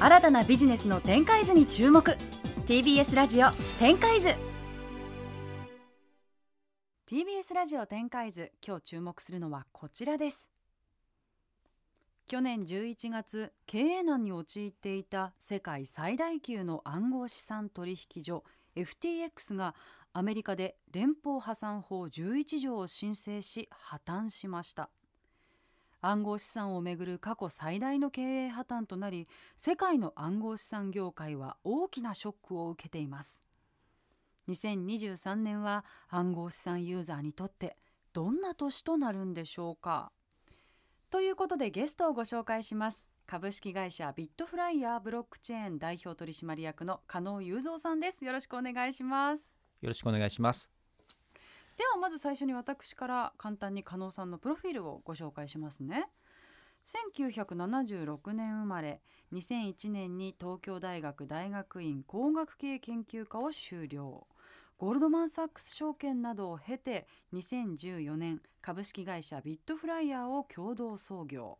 新たなビジネスの展開図に注目。TBS ラジオ展開図。TBS ラジオ展開図今日注目するのはこちらです。去年11月経営難に陥っていた世界最大級の暗号資産取引所 FTX がアメリカで連邦破産法11条を申請し破綻しました。暗号資産をめぐる過去最大の経営破綻となり世界の暗号資産業界は大きなショックを受けています。2023年は暗号資産ユーザーにとってどんな年となるんでしょうか。ということでゲストをご紹介します。株式会社ビットフライヤーブロックチェーン代表取締役の加納雄三さんです。よろしくお願いします。よろしくお願いします。ではまず最初に私から簡単に加納さんのプロフィールをご紹介しますね。1976年生まれ2001年に東京大学大学院工学系研究科を修了。ゴールドマン・サックス証券などを経て2014年株式会社ビットフライヤーを共同創業。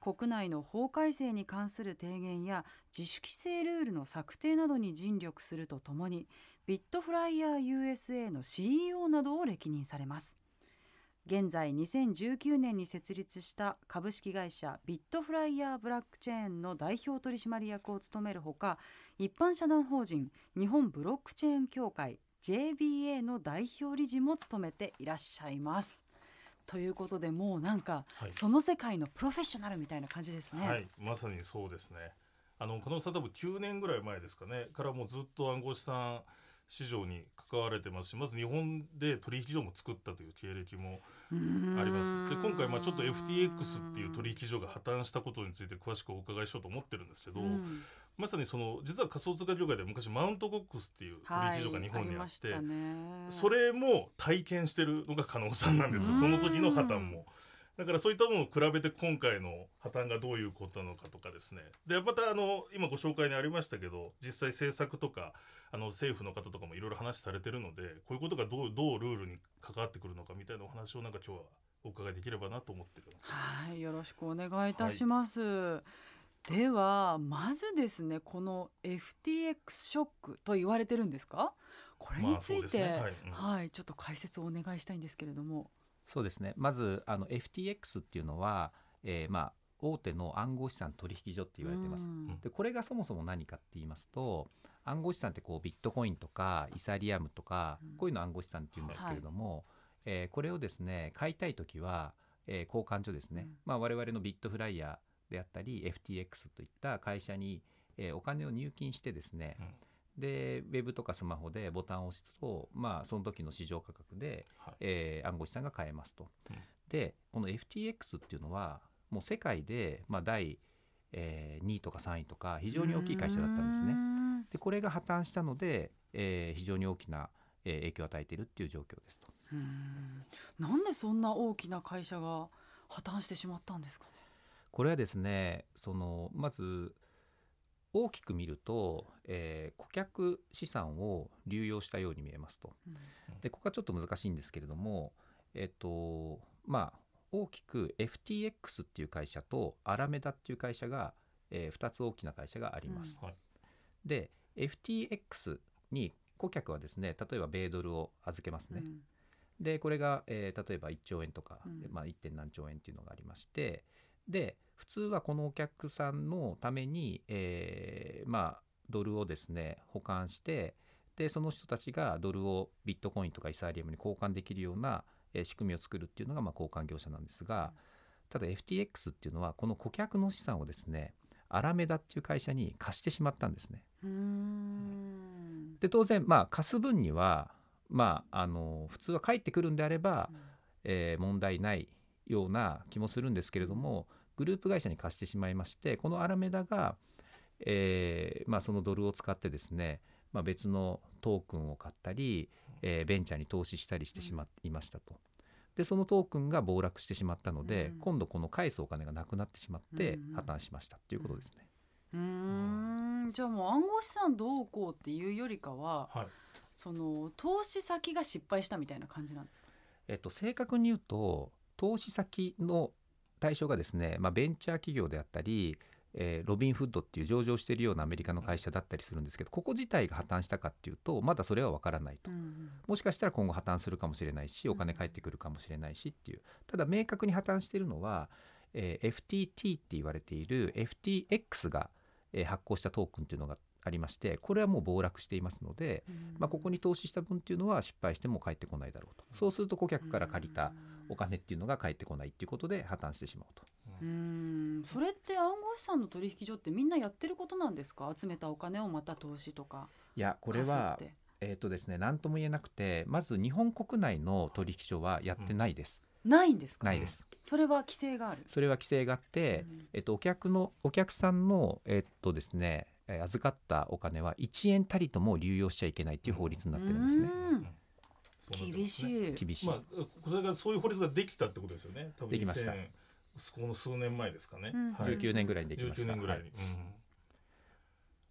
国内の法改正に関する提言や自主規制ルールの策定などに尽力するとともにビットフライヤー USA の CEO などを歴任されます。現在2019年に設立した株式会社ビットフライヤーブラックチェーンの代表取締役を務めるほか一般社団法人日本ブロックチェーン協会 JBA の代表理事も務めていらっしゃいます。ということでもうなんか、はい、その世界のプロフェッショナルみたいな感じですね。はい、まさにそうですね。あの加納さん多分9年ぐらい前ですかね。からもうずっと暗号資産市場に関われてますしまず日本で取引所も作ったという経歴もあります。で今回まあちょっと FTX っていう取引所が破綻したことについて詳しくお伺いしようと思ってるんですけど、まさにその実は仮想通貨業界で昔マウントゴックスっていう取引所が日本にあって、はいそれも体験してるのが加納さんなんですよ。その時の破綻も。だからそういったものを比べて今回の破綻がどういうことなのかとかですね。でまたあの今ご紹介にありましたけど実際政策とかあの政府の方とかもいろいろ話されてるのでこういうことがどうどうルールに関わってくるのかみたいなお話をなんか今日はお伺いできればなと思ってるはいよろしくお願いいたします。はい、ではまずですねこの FTX ショックと言われてるんですか？これについて、まあね。はい。うん、はい、ちょっと解説をお願いしたいんですけれども。そうですね。まずあの FTX っていうのは、えー、まあ大手の暗号資産取引所って言われてます。でこれがそもそも何かって言いますと暗号資産ってこうビットコインとかイサリアムとか、こういうの暗号資産っていうんですけれども、はい、えー、これをですね買いたい時は、えー、交換所ですね、うん、まあ、我々のビットフライヤーであったり FTX といった会社に、えー、お金を入金してですね、うんでウェブとかスマホでボタンを押すと、まあ、その時の市場価格で、はい、えー、暗号資産が買えますと。うん、でこの FTX っていうのはもう世界で、まあ、第、えー、2位とか3位とか非常に大きい会社だったんですね。でこれが破綻したので、えー、非常に大きな、えー、影響を与えているっていう状況ですと。なんでそんな大きな会社が破綻してしまったんですかね？これはですねそのまず大きく見ると、えー、顧客資産を流用したように見えますと。うん、でここはちょっと難しいんですけれども、えっ、とまあ、大きく FTX っていう会社とアラメダっていう会社が、えー、2つ大きな会社があります。うん、で FTX に顧客はですね例えば米ドルを預けますね。うん、でこれが、えー、例えば1兆円とか、まあ、1. 点何兆円っていうのがありましてで普通はこのお客さんのために、えー、まあドルをですね保管してでその人たちがドルをビットコインとかイサリアムに交換できるような、えー、仕組みを作るっていうのがまあ交換業者なんですが、ただ FTX っていうのはこの顧客の資産をですねアラメダっていう会社に貸してしまったんですね。で当然まあ貸す分にはまああの普通は返ってくるんであれば、えー、問題ないような気もするんですけれどもグループ会社に貸してしまいましてこのアラメダが、えーまあ、そのドルを使ってですね、まあ、別のトークンを買ったり、えー、ベンチャーに投資したりしてしまいましたと。でそのトークンが暴落してしまったので、うん、今度この返すお金がなくなってしまって破綻しましたっていうことですね。うん、うん。じゃあもう暗号資産どうこうっていうよりかは、はい、その投資先が失敗したみたいな感じなんですか？えっと、正確に言うと投資先の対象がですね、まあ、ベンチャー企業であったり、えーロビンフッドっていう上場しているようなアメリカの会社だったりするんですけどここ自体が破綻したかっていうとまだそれは分からないと。うんもしかしたら今後破綻するかもしれないしお金返ってくるかもしれないしっていう。ただ明確に破綻しているのは、えー FTT って言われている FTX が、えー発行したトークンっていうのがありましてこれはもう暴落していますので、うん。まあ、ここに投資した分っていうのは失敗しても返ってこないだろうと。そうすると顧客から借りたお金っていうのが返ってこないっていうことで破綻してしまうと。うん。それって暗号資産の取引所ってみんなやってることなんですか？集めたお金をまた投資とかいやこれはえーとですね、何とも言えなくてまず日本国内の取引所はやってないです、ないんですか？ないです。それは規制がある。それは規制があって、うん。えっと、お客のお客さんの、えっとですね、えー預かったお金は1円たりとも流用しちゃいけないっていう法律になってるんですね。うん厳ますね。しい。厳しい、まあ、それがそういう法律ができたってことですよね。多分できました。2000この数年前ですかね。うん。はい。19年ぐらいにできました。19年ぐらいに。はい。うん。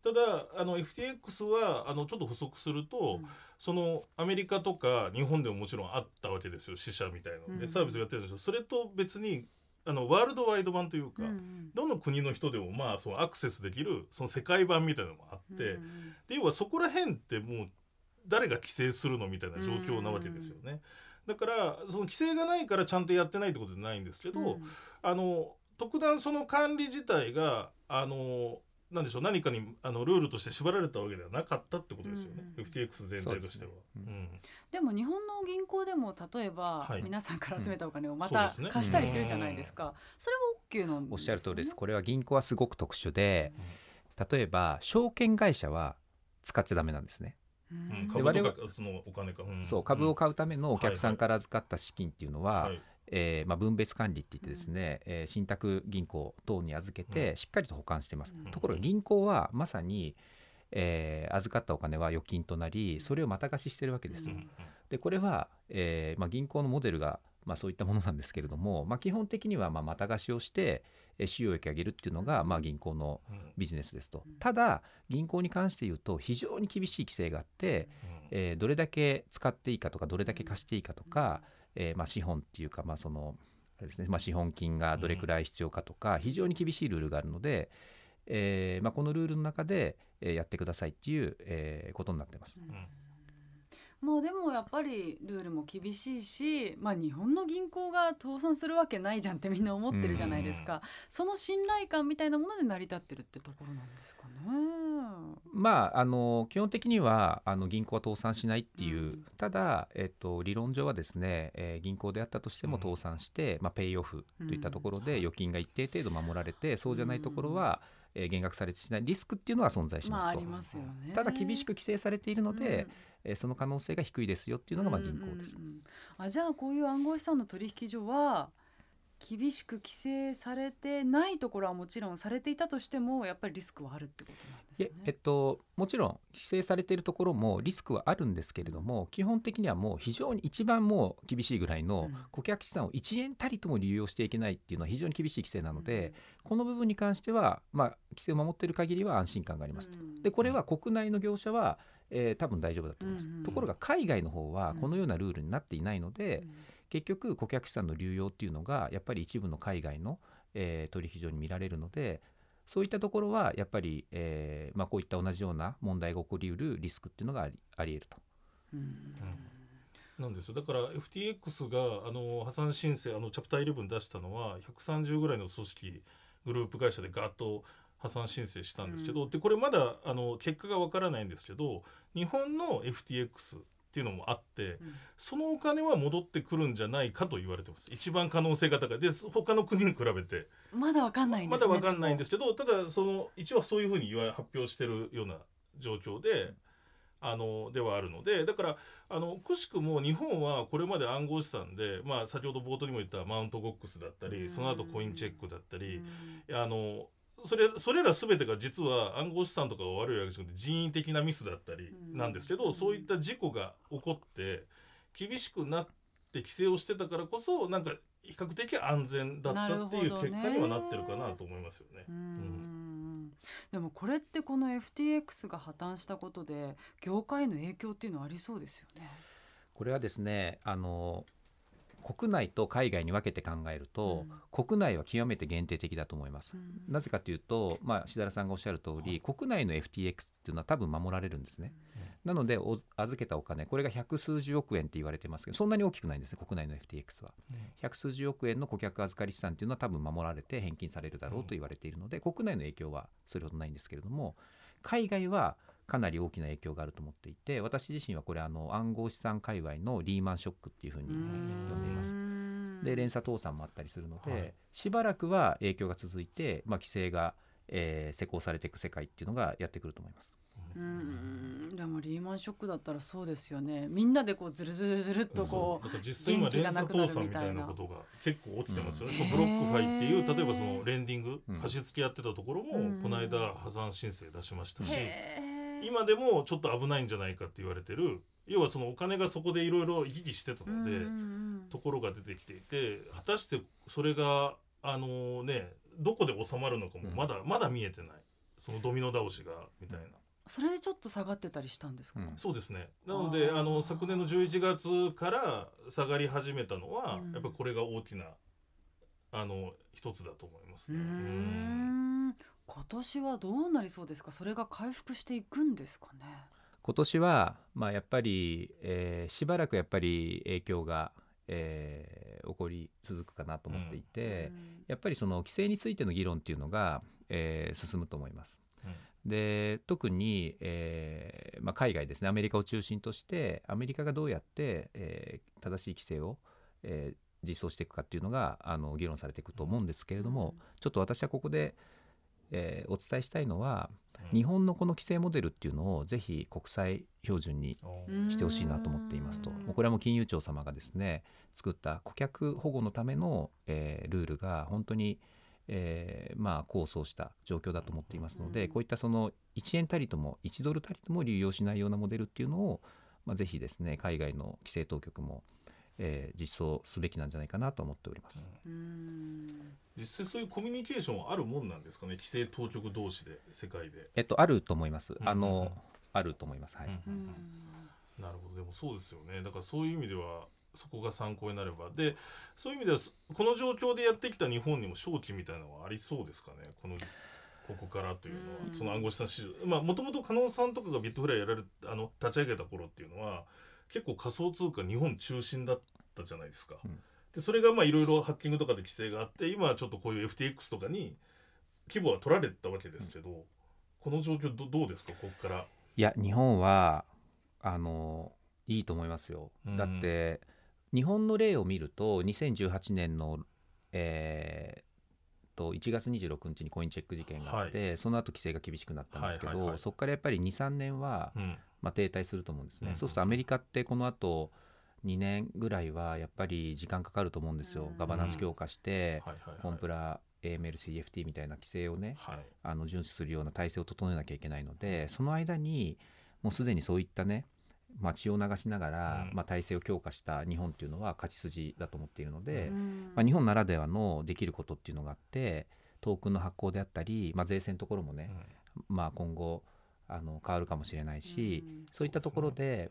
ただあの FTX はあのちょっと補足すると、うん。そのアメリカとか日本でももちろんあったわけですよ。死者みたいなので、うんサービスをやってるんですよ。それと別にあのワールドワイド版というか、うん。どの国の人でもまあそのアクセスできるその世界版みたいなのもあって、うん。で要はそこら辺ってもう誰が規制するのみたいな状況なわけですよね。だからその規制がないからちゃんとやってないってことじゃないんですけど、うん。あの特段その管理自体があのなんでしょう何かにあのルールとして縛られたわけではなかったってことですよね、うん。うん FTX 全体としては。ですね。うん。でも日本の銀行でも例えば、はい。皆さんから集めたお金をまたね。貸したりしてるじゃないですか、それは OK なんですよね。おっしゃる通りです。これは銀行はすごく特殊で、例えば証券会社は使っちゃダメなんですね。ううん。ん株とかそのお金か、うん。そう株を買うためのお客さんから預かった資金っていうのは、はいえーまあ、分別管理って言ってですね、えー信託銀行等に預けてしっかりと保管してます、うん。ところが銀行はまさに、えー預かったお金は預金となりそれをまた貸ししてるわけですよ、うん。でこれは、えーまあ、銀行のモデルが、まあ、そういったものなんですけれども、まあ、基本的にはまあまた貸しをして、えー収益を上げるっていうのが、まあ、銀行のうん。ビジネスですと。うん。ただ銀行に関して言うと非常に厳しい規制があって、うん。えーどれだけ使っていいかとかどれだけ貸していいかとか、えーまあ、資本っていうか、まあそのあれですねまあ、資本金がどれくらい必要かとか、非常に厳しいルールがあるので、えーまあ、このルールの中で、えーやってくださいっていう、えーことになってます。うんまあでもやっぱりルールも厳しいし、まあ、日本の銀行が倒産するわけないじゃんってみんな思ってるじゃないですか、その信頼感みたいなもので成り立ってるってところなんですかね。まあ、あの基本的にはあの銀行は倒産しないっていう、うん。ただ、えっと、理論上はですね、えー銀行であったとしてもうん。倒産して、まあ、ペイオフといったところでうん。預金が一定程度守られて、そうじゃないところは、えー減額されてしないリスクっていうのは存在しますと、まあありますよね。ただ厳しく規制されているので、うんえーその可能性が低いですよっていうのがまあ銀行です。うんうんうんあじゃあこういう暗号資産の取引所は厳しく規制されてないところはもちろんされていたとしてもやっぱりリスクはあるってことなんですいええっね。と、もちろん規制されているところもリスクはあるんですけれども基本的にはもう非常に一番もう厳しいぐらいのうん。顧客資産を1円たりとも流用していけないっていうのは非常に厳しい規制なので、この部分に関しては、まあ、規制を守っている限りは安心感があります。と。うんでこれは国内の業者は、えー多分大丈夫だと思います、うんうん。ところが海外の方はうん。このようなルールになっていないので、うん結局顧客資産の流用っていうのがやっぱり一部の海外の、えー取引所に見られるのでそういったところはやっぱり、えーまあ、こういった同じような問題が起こりうるリスクっていうのがありあり得ると。うん。なんですよ。だから FTX があの破産申請あのチャプター11出したのは130ぐらいの組織グループ会社でガーッと破産申請したんですけど、うん。でこれまだあの結果がわからないんですけど日本の FTX っていうのもあってうん。そのお金は戻ってくるんじゃないかと言われてます。一番可能性が高い。で他の国に比べて。まだわかんないんでますだね。わかんないんですすけどただその一応そういうふうに言わ発表してるような状況で。あのではあるのでだからあのくしくも日本はこれまで暗号資産で、まあ、先ほど冒頭にも言ったマウントゴックスだったうん。りその後コインチェックだったりうん。あのそれそれら全てが実は暗号資産とかが悪いわけじゃなくて人為的なミスだったりなんですけうん。どそういった事故が起こって厳しくなって規制をしてたからこそなんか比較的安全だったっていう結果にはなってるかなと思いますよね。うん。でもこれってこの FTX が破綻したことで業界への影響っていうのはありそうですよね。これはですねあの国内と海外に分けて考えると、国内は極めて限定的だと思います。なぜかというと、まあ、志田さんがおっしゃる通り、国内の FTX っていうのは多分守られるんですね。なのでお預けたお金これが百数十億円って言われてますけどそんなに大きくないんですね国内の FTX は、百数十億円の顧客預かり資産っていうのは多分守られて返金されるだろうと言われているので、国内の影響はそれほどないんですけれども海外はかなり大きな影響があると思っていて私自身はこれあの暗号資産界隈のリーマンショックっていうふうに呼んでいます。で連鎖倒産もあったりするので、はい、しばらくは影響が続いて、まあ、規制が、えー、施行されていく世界っていうのがやってくると思います。うん。でもリーマンショックだったらそうですよね。みんなでこうずるずるずるっとこう実際今連鎖倒産みたいなことが結構起きてますよね、うん、ブロックファイっていう例えばそのレンディング、貸し付けやってたところも、この間破産申請出しましたし、今でもちょっと危ないんじゃないかって言われてる。要はそのお金がそこでいろいろ行き来してたので、ところが出てきていて果たしてそれがあのねどこで収まるのかもまだ、まだ見えてない。そのドミノ倒しがみたいな。それでちょっと下がってたりしたんですか、うん、そうですね。なのであの昨年の11月から下がり始めたのは、うん、やっぱりこれが大きなあの一つだと思いますね。うん今年はどうなりそうですか？それが回復していくんですかね？今年は、まあ、やっぱり、えー、しばらくやっぱり影響が、えー、起こり続くかなと思っていて、うん、やっぱりその規制についての議論っていうのが、えー、進むと思います。で特に、えーまあ、海外ですね。アメリカを中心としてアメリカがどうやって、えー、正しい規制を、えー、実装していくかっていうのがあの議論されていくと思うんですけれども、うん、ちょっと私はここで、えー、お伝えしたいのは、日本のこの規制モデルっていうのをぜひ国際標準にしてほしいなと思っていますと。これはもう金融庁様がですね作った顧客保護のための、えー、ルールが本当に、えー、まあ構想した状況だと思っていますので、こういったその1円たりとも1ドルたりとも流用しないようなモデルっていうのを、まあ、ぜひですね海外の規制当局もえー、実装すべきなんじゃないかなと思っております。実際そういうコミュニケーションはあるもんなんですかね？規制当局同士で世界で。えっとあると思います。あの、あると思います。はい。なるほど。でもそうですよね。だからそういう意味ではそこが参考になれば。でそういう意味ではこの状況でやってきた日本にも勝機みたいなのはありそうですかね？このここからというのは、その暗号資産市場。まあもともと加納さんとかがビットフライやられあの立ち上げた頃っていうのは結構仮想通貨日本中心だったじゃないですか。うん、でそれがまあいろいろハッキングとかで規制があって今はちょっとこういう FTX とかに規模は取られたわけですけど、うん、この状況どどうですか？ここから。いや日本はあのいいと思いますよ。だって、日本の例を見ると2018年の、えー、と1月26日にコインチェック事件があって、はい、その後規制が厳しくなったんですけど、はいはいはい、そこからやっぱり23年は、うん、まあ、停滞すると思うんですね、うん、そうするとアメリカってこの後2年ぐらいはやっぱり時間かかると思うんですよ、ガバナンス強化して、コンプラ AMLCFT みたいな規制をね、はい、あの遵守するような体制を整えなきゃいけないのでその間にもうすでにそういったねまあ、血を流しながら、まあ、体制を強化した日本っていうのは勝ち筋だと思っているので、まあ、日本ならではのできることっていうのがあってトークンの発行であったり、まあ、税制のところもね、まあ、今後あの変わるかもしれないし、うん、そういったところで、ね、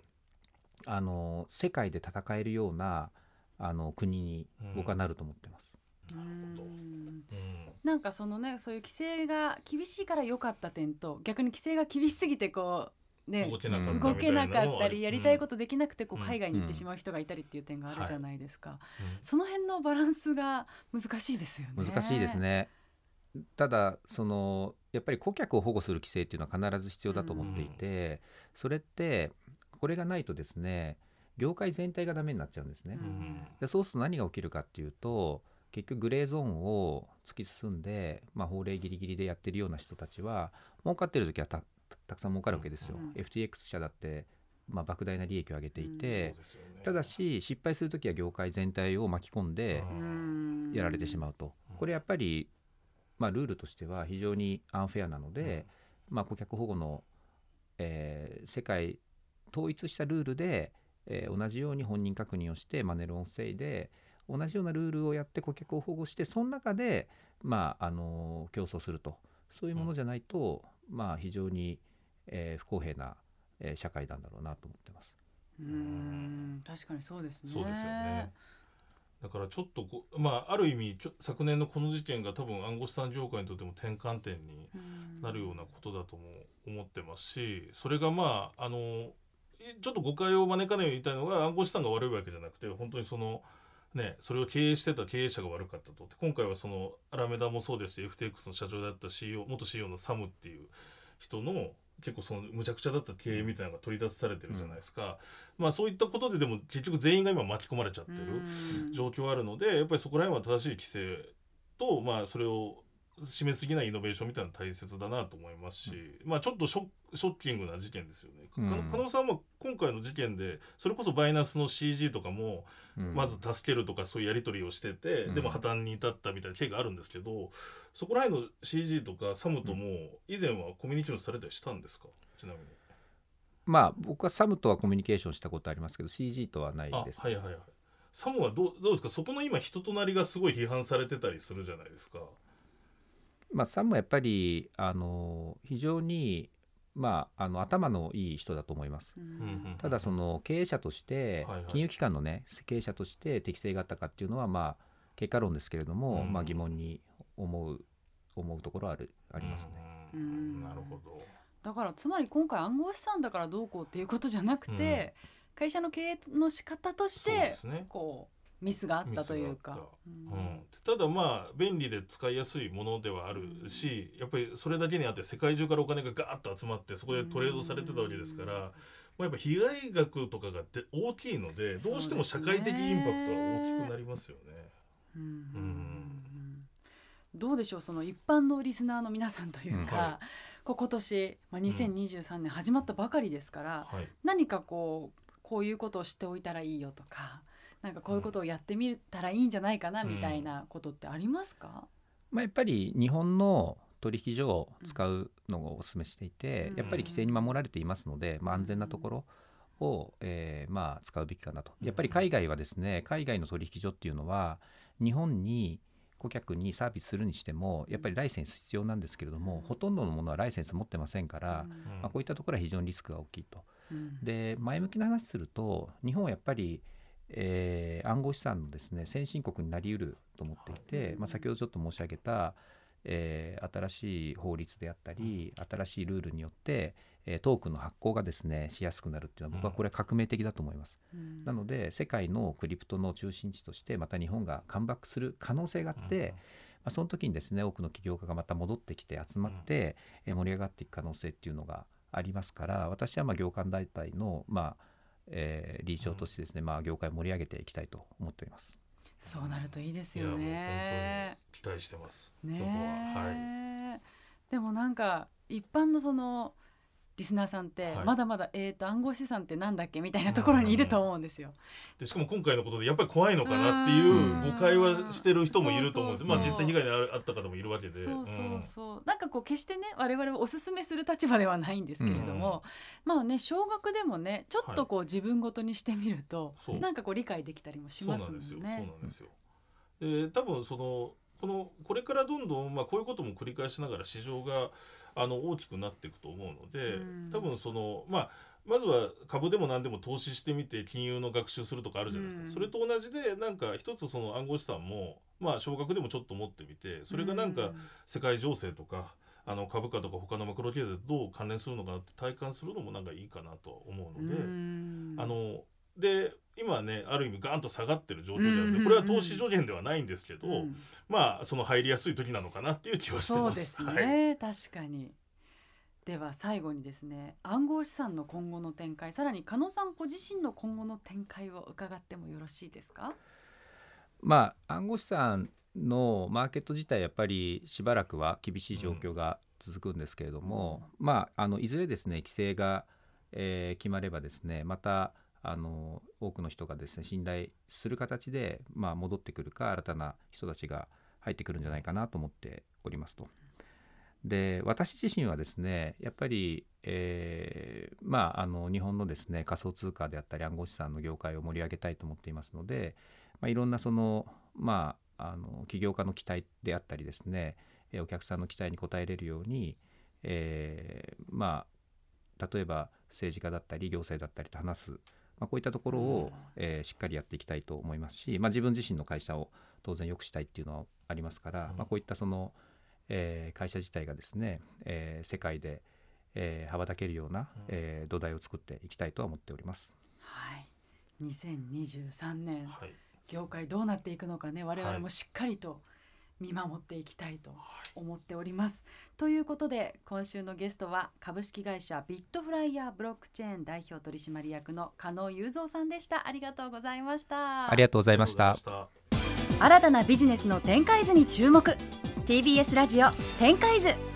あの世界で戦えるようなあの国に僕はなると思ってます。なるほど、なんかそのねそういう規制が厳しいから良かった点と逆に規制が厳しすぎてこうね、動けなかったりやりたいことできなくてこう海外に行ってしまう人がいたりっていう点があるじゃないですか、その辺のバランスが難しいですよね。難しいですね。ただそのやっぱり顧客を保護する規制っていうのは必ず必要だと思っていて、それってこれがないとですね業界全体がダメになっちゃうんですね。でそうすると何が起きるかっていうと結局グレーゾーンを突き進んで、まあ、法令ギリギリでやってるような人たちは儲かってる時はたくさん儲かるわけですよ。うん、FTX 社だってまあ、莫大な利益を上げていて、うんね、ただし失敗する時は業界全体を巻き込んでやられてしまうと、これやっぱりまあ、ルールとしては非常にアンフェアなので、うん、まあ、顧客保護の、えー、世界統一したルールで、えー、同じように本人確認をしてマネロンを防いで同じようなルールをやって顧客を保護してその中で、まああの競争するとそういうものじゃないと、うん、まあ、非常に、えー、不公平な、えー、社会なんだろうなと思ってます。うん確かにそうですね。そうですよねだからちょっとこまあある意味昨年のこの事件が多分暗号資産業界にとっても転換点になるようなことだとも思ってますしそれがまああのちょっと誤解を招かないように言いたいのが暗号資産が悪いわけじゃなくて本当にそのねそれを経営してた経営者が悪かったと。今回はそのアラメダもそうですし FTX の社長だった CEO 元 CEO のサムっていう人の結構そのむちゃくちゃだった経営みたいなのが取り出されてるじゃないですか、うん、まあそういったことででも結局全員が今巻き込まれちゃってる状況あるのでやっぱりそこら辺は正しい規制とまあそれを締めすぎないイノベーションみたいなの大切だなと思いますし、うん、まあちょっとショショッキングな事件ですよね。うん、加納さんも今回の事件でそれこそバイナスの CG とかもまず助けるとかそういうやり取りをしてて、うん、でも破綻に至ったみたいな経緯があるんですけどそこら辺の CG とかサムとも以前はコミュニケーションされたりしたんですか？ちなみに。まあ僕はサムとはコミュニケーションしたことありますけど CG とはないです、ね、はいはいはい。サムはどうどうですか？そこの今人となりがすごい批判されてたりするじゃないですか。まあ、サムはやっぱりあの非常に、まあ、あの頭のいい人だと思います。ただその経営者として、金融機関のね経営者として適性があったかっていうのはまあ結果論ですけれども、まあ、疑問に思う思うところはあるありますね。なるほど。だからつまり今回暗号資産だからどうこうっていうことじゃなくて、会社の経営の仕方として、ね、こうミスがあったというか、うん、ただまあ便利で使いやすいものではあるし、やっぱりそれだけにあって世界中からお金がガーッと集まってそこでトレードされてたわけですから、まあ、やっぱ被害額とかが大きいのでどうしても社会的インパクトは大きくなりますよね。どうでしょうその一般のリスナーの皆さんというか、うん。はい、今年、まあ、2023年始まったばかりですから、うんはい、何かこうこういうことをしておいたらいいよとかなんかこういうことをやってみたらいいんじゃないかなみたいなことってありますか、まあ、やっぱり日本の取引所を使うのをお勧めしていて、やっぱり規制に守られていますので、まあ、安全なところを、えー、まあ使うべきかなと。やっぱり海外はですね海外の取引所っていうのは日本に顧客にサービスするにしてもやっぱりライセンス必要なんですけれども、ほとんどのものはライセンス持ってませんから、まあ、こういったところは非常にリスクが大きいと。で前向きな話すると日本はやっぱりえー、暗号資産のですね先進国になりうると思っていて、まあ、先ほどちょっと申し上げた、えー、新しい法律であったり新しいルールによって、えー、トークンの発行がですねしやすくなるっていうのは僕はこれ革命的だと思います、うん、なので世界のクリプトの中心地としてまた日本がカムバックする可能性があって、うん、まあ、その時にですね多くの起業家がまた戻ってきて集まって、うん、盛り上がっていく可能性っていうのがありますから私はまあ業界団体のまあえー、理事長としてですね、まあ、業界を盛り上げていきたいと思っております。そうなるといいですよね。期待してます。ね、そこは。はい。でもなんか一般のそのリスナーさんってまだまだ、えー、と暗号資産ってなんだっけみたいなところにいると思うんですよ。でしかも今回のことでやっぱり怖いのかなっていう誤解はしてる人もいると思うんですまあ実際被害にあった方もいるわけで。そうそうそう、なんかこう決してね我々はおすすめする立場ではないんですけれども、まあね少額でもねちょっとこう自分ごとにしてみると、はい、なんかこう理解できたりもしますもんね。そうなんですよ。で多分そのこのこれからどんどんまあこういうことも繰り返しながら市場があの大きくなっていくと思うので、多分そのまあまずは株でも何でも投資してみて金融の学習するとかあるじゃないですか、うん、それと同じでなんか一つその暗号資産もまあ少額でもちょっと持ってみてそれがなんか世界情勢とか、あの株価とか他のマクロ経済とどう関連するのかなって体感するのもなんかいいかなと思うので、うん、あので今ねある意味ガンと下がってる状況であるので、これは投資助言ではないんですけど、うん、まあその入りやすい時なのかなっていう気はしてます。そうですね、はい、確かに。では最後にですね暗号資産の今後の展開さらに加納さんご自身の今後の展開を伺ってもよろしいですか？まあ暗号資産のマーケット自体やっぱりしばらくは厳しい状況が続くんですけれども、うん、まああのいずれですね規制が、えー、決まればですねまたあの多くの人がですね信頼する形で、まあ、戻ってくるか新たな人たちが入ってくるんじゃないかなと思っておりますと。で私自身はですねやっぱり、えー、まああの日本のですね仮想通貨であったり暗号資産の業界を盛り上げたいと思っていますので、まあ、いろんなそのまああの起業家の期待であったりですねお客さんの期待に応えれるように、えー、まあ例えば政治家だったり行政だったりと話すまあ、こういったところを、えーしっかりやっていきたいと思いますし、まあ、自分自身の会社を当然良くしたいっていうのはありますから、うん。まあ、こういったその、えー会社自体がですね、えー世界で、えー羽ばたけるような、えー土台を作っていきたいとは思っております。はい。2023年。はい。業界どうなっていくのかね我々はいもしっかりと見守っていきたいと思っております。ということで今週のゲストは株式会社ビットフライヤーブロックチェーン代表取締役の加納雄三さんでした。ありがとうございました。ありがとうございましたありがとうございました新たなビジネスの展開図に注目 TBS ラジオ展開図